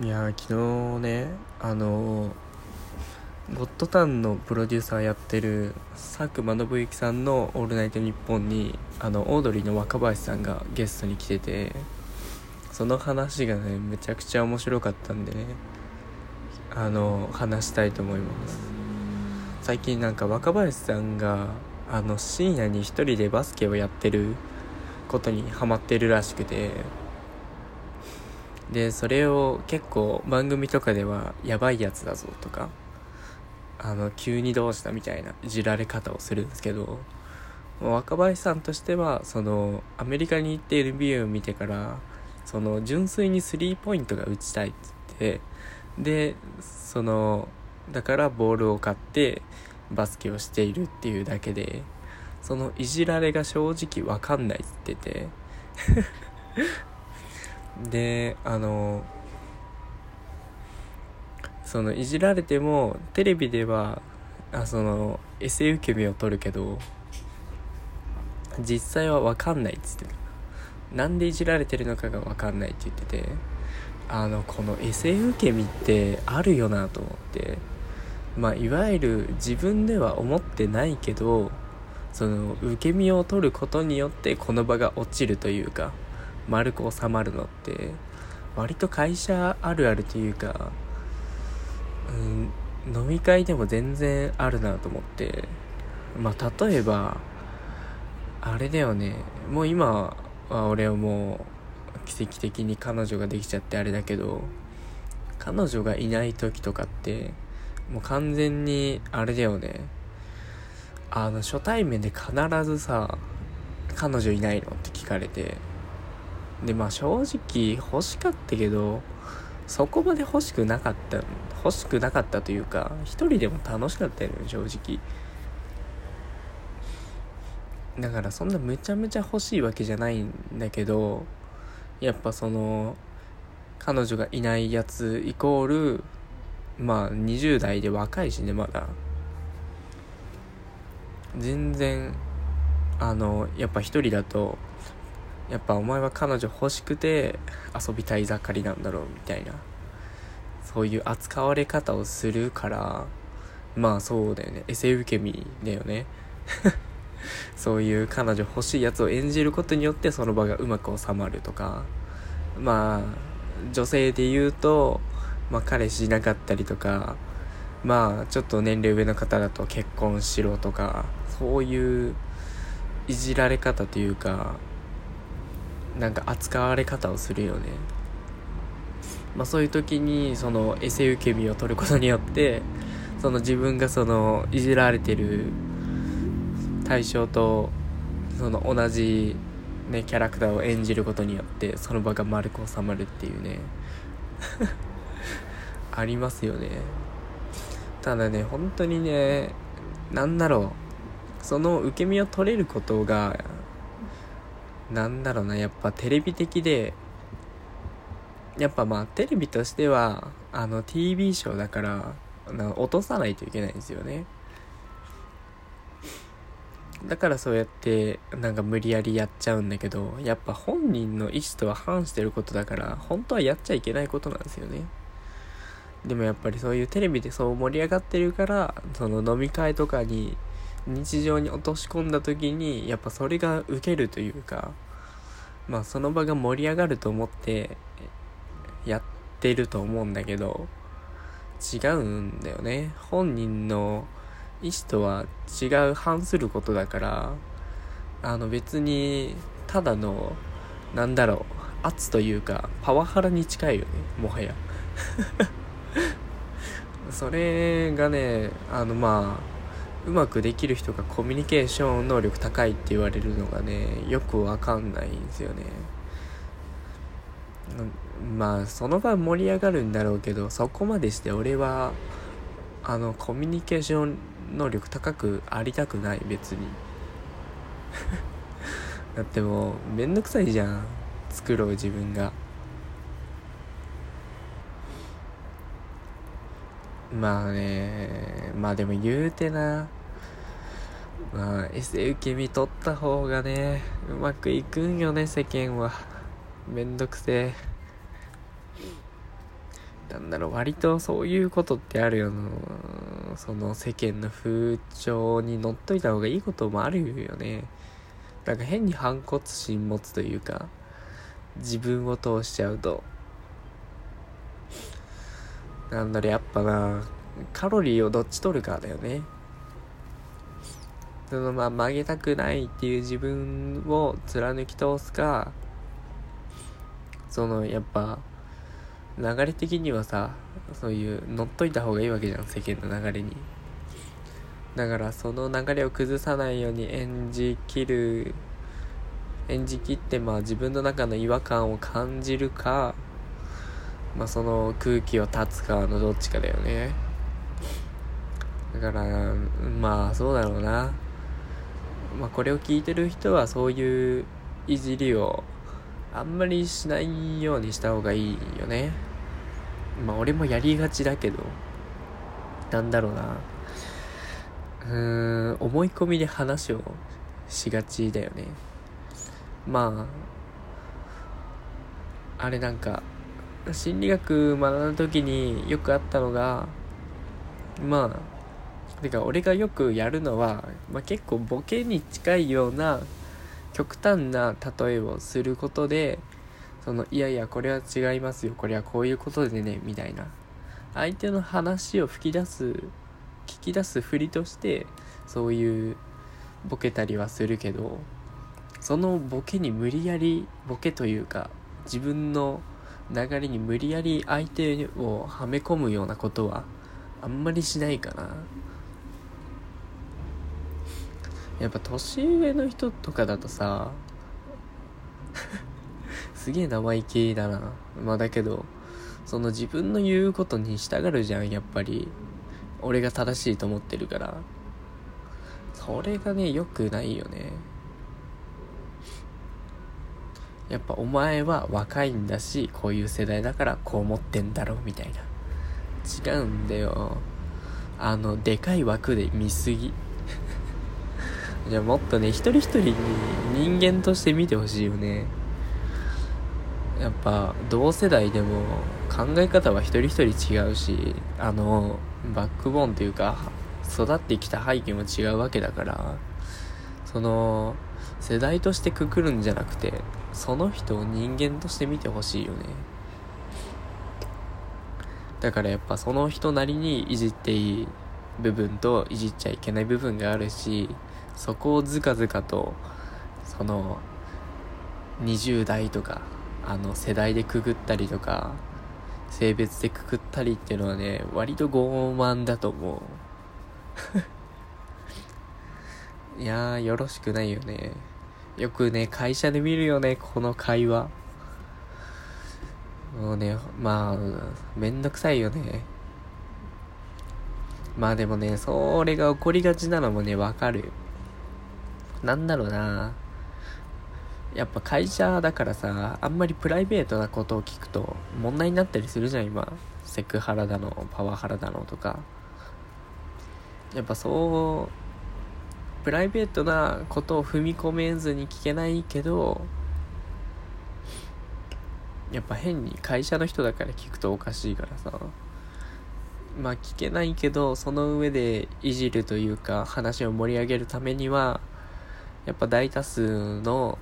いや昨日ねあのゴッドタンのプロデューサーやってる佐久間信之さんの「オールナイトニッポンに」あのオードリーの若林さんがゲストに来ててその話がねめちゃくちゃ面白かったんでねあの話したいと思います。最近なんか若林さんがあの深夜に一人でバスケをやってることにハマってるらしくてでそれを結構番組とかではやばいやつだぞとかあの急にどうしたみたいないじられ方をするんですけど若林さんとしてはそのアメリカに行って NBA を見てからその純粋にスリーポイントが打ちたいっつってでそのだからボールを買ってバスケをしているっていうだけでそのいじられが正直わかんないって言ってて。であのそのいじられてもテレビではあそのエセ受け身を取るけど実際は分かんないっつってた。なんでいじられてるのかが分かんないって言っててあのこのエセ受け身ってあるよなと思ってまあいわゆる自分では思ってないけどその受け身を取ることによってこの場が落ちるというか丸く収まるのって割と会社あるあるというか、うん、飲み会でも全然あるなと思ってまあ例えばあれだよね。もう今は俺はもう奇跡的に彼女ができちゃってあれだけど彼女がいない時とかってもう完全にあれだよね。あの初対面で必ずさ彼女いないのって聞かれてでまあ正直欲しかったけどそこまで欲しくなかった欲しくなかったというか一人でも楽しかったよね正直。だからそんなむちゃむちゃ欲しいわけじゃないんだけどやっぱその彼女がいないやつイコールまあ20代で若いしねまだ。全然あのやっぱ一人だとやっぱお前は彼女欲しくて遊びたい盛りなんだろうみたいな。そういう扱われ方をするからまあそうだよね。エセ受け身だよね。そういう彼女欲しいやつを演じることによってその場がうまく収まるとか。まあ女性で言うと、まあ、彼氏いなかったりとか。まあちょっと年齢上の方だと結婚しろとか。そういういじられ方というかなんか扱われ方をするよね。まあそういう時にそのエセ受け身を取ることによってその自分がそのいじられてる対象とその同じねキャラクターを演じることによってその場が丸く収まるっていうね。ありますよね。ただね本当にねなんだろう。その受け身を取れることがなんだろうな、やっぱテレビ的で、やっぱまあテレビとしては、あの TV ショーだから、落とさないといけないんですよね。だからそうやってなんか無理やりやっちゃうんだけど、やっぱ本人の意思とは反してることだから、本当はやっちゃいけないことなんですよね。でもやっぱりそういうテレビでそう盛り上がってるから、その飲み会とかに日常に落とし込んだ時にやっぱそれが受けるというかまあその場が盛り上がると思ってやってると思うんだけど違うんだよね。本人の意思とは違う反することだからあの別にただのなんだろう圧というかパワハラに近いよねもはや。それがねあのまあうまくできる人がコミュニケーション能力高いって言われるのがねよくわかんないんですよね。まあその場盛り上がるんだろうけどそこまでして俺はあのコミュニケーション能力高くありたくない別に。だってもうめんどくさいじゃん。作ろう自分が。まあねまあでも言うてな。まあエセ受け身取った方がねうまくいくんよね世間は。めんどくせえ。なんだろう割とそういうことってあるよその世間の風潮に乗っといた方がいいこともあるよね。なんか変に反骨心持つというか自分を通しちゃうと。なんだろうやっぱなカロリーをどっち取るかだよね。そのまあ曲げたくないっていう自分を貫き通すかそのやっぱ流れ的にはさそういう乗っといた方がいいわけじゃん世間の流れに。だからその流れを崩さないように演じきる演じきってまあ自分の中の違和感を感じるかまあその空気を断つかのどっちかだよね。だからまあそうだろうな。まあこれを聞いてる人はそういういじりをあんまりしないようにした方がいいよね。まあ俺もやりがちだけどなんだろうな。うーん思い込みで話をしがちだよね。まああれなんか心理学学んだ時によくあったのがまあてか俺がよくやるのは、まあ、結構ボケに近いような極端な例えをすることでそのいやいやこれは違いますよこれはこういうことでねみたいな。相手の話を吹き出す聞き出すふりとしてそういうボケたりはするけどそのボケに無理やりボケというか自分の流れに無理やり相手をはめ込むようなことはあんまりしないかな。やっぱ年上の人とかだとさ すげえ生意気だな。まあだけどその自分の言うことに従うじゃんやっぱり。俺が正しいと思ってるから。それがね良くないよね。やっぱお前は若いんだしこういう世代だからこう思ってんだろうみたいな。違うんだよ。あのでかい枠で見すぎ。じゃあもっとね一人一人に人間として見てほしいよね。やっぱ同世代でも考え方は一人一人違うしあのバックボーンというか育ってきた背景も違うわけだからその世代としてくくるんじゃなくてその人を人間として見てほしいよね。だからやっぱその人なりにいじっていい部分といじっちゃいけない部分があるしそこをずかずかとその20代とかあの世代でくぐったりとか性別でくくったりっていうのはね割と傲慢だと思う。いやーよろしくないよね。よくね会社で見るよねこの会話。もうねまあめんどくさいよね。まあでもねそれが起こりがちなのもねわかる。なんだろうな。やっぱ会社だからさあんまりプライベートなことを聞くと問題になったりするじゃん今。セクハラだのパワハラだのとか。やっぱそうプライベートなことを踏み込めずに聞けないけどやっぱ変に会社の人だから聞くとおかしいからさ。まあ聞けないけどその上でいじるというか話を盛り上げるためにはやっぱ大多数の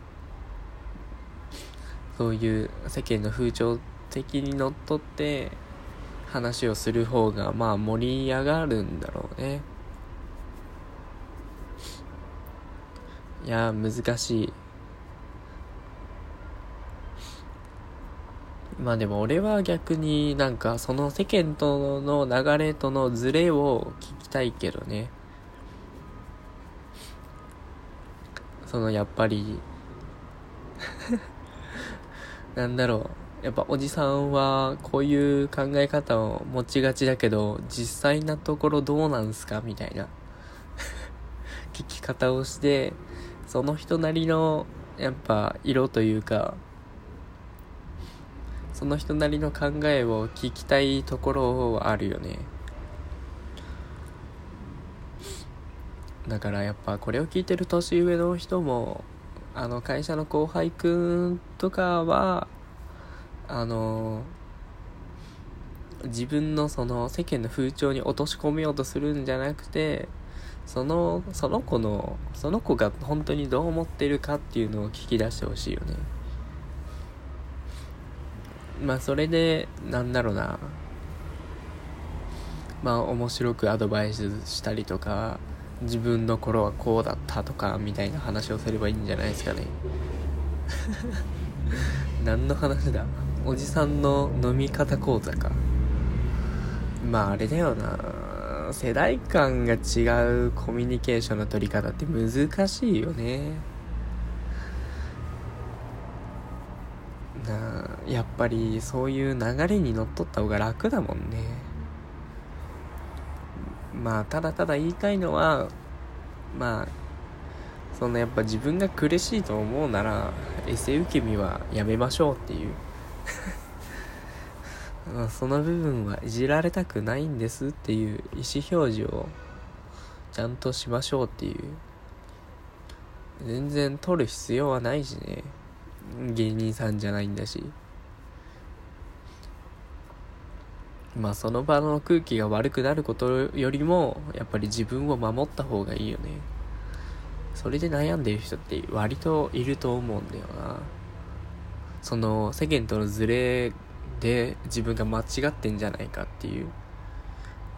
そういう世間の風潮的にのっとって話をする方がまあ盛り上がるんだろうね。いや難しい。まあでも俺は逆になんかその世間との流れとのズレを聞きたいけどね。そのやっぱり なんだろう。やっぱおじさんはこういう考え方を持ちがちだけど実際なところどうなんすかみたいな。聞き方をしてその人なりのやっぱ色というかその人なりの考えを聞きたいところはあるよねだからやっぱこれを聞いてる年上の人もあの会社の後輩くんとかはあの自分のその世間の風潮に落とし込めようとするんじゃなくてそのその子のその子が本当にどう思ってるかっていうのを聞き出してほしいよね。まあそれでなんだろうな。まあ面白くアドバイスしたりとか自分の頃はこうだったとかみたいな話をすればいいんじゃないですかね。何の話だ？おじさんの飲み方講座か。まああれだよな。世代間が違うコミュニケーションの取り方って難しいよね。なあやっぱりそういう流れにのっとった方が楽だもんね。まあただただ言いたいのはまあそのやっぱ自分が苦しいと思うならエセ受け身はやめましょうっていう。その部分はいじられたくないんですっていう意思表示をちゃんとしましょうっていう。全然取る必要はないしね。芸人さんじゃないんだし。まあその場の空気が悪くなることよりもやっぱり自分を守った方がいいよね。それで悩んでる人って割といると思うんだよな。その世間とのズレで自分が間違ってんじゃないかっていう。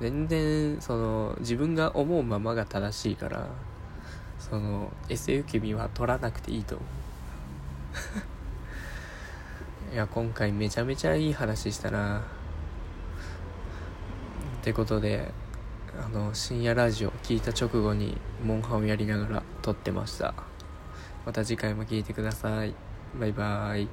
全然その自分が思うままが正しいからそのエセ受け身は取らなくていいと思う。いや今回めちゃめちゃいい話したな。ってことであの深夜ラジオ聞いた直後にモンハンをやりながら撮ってました。また次回も聴いてください。バイバーイ。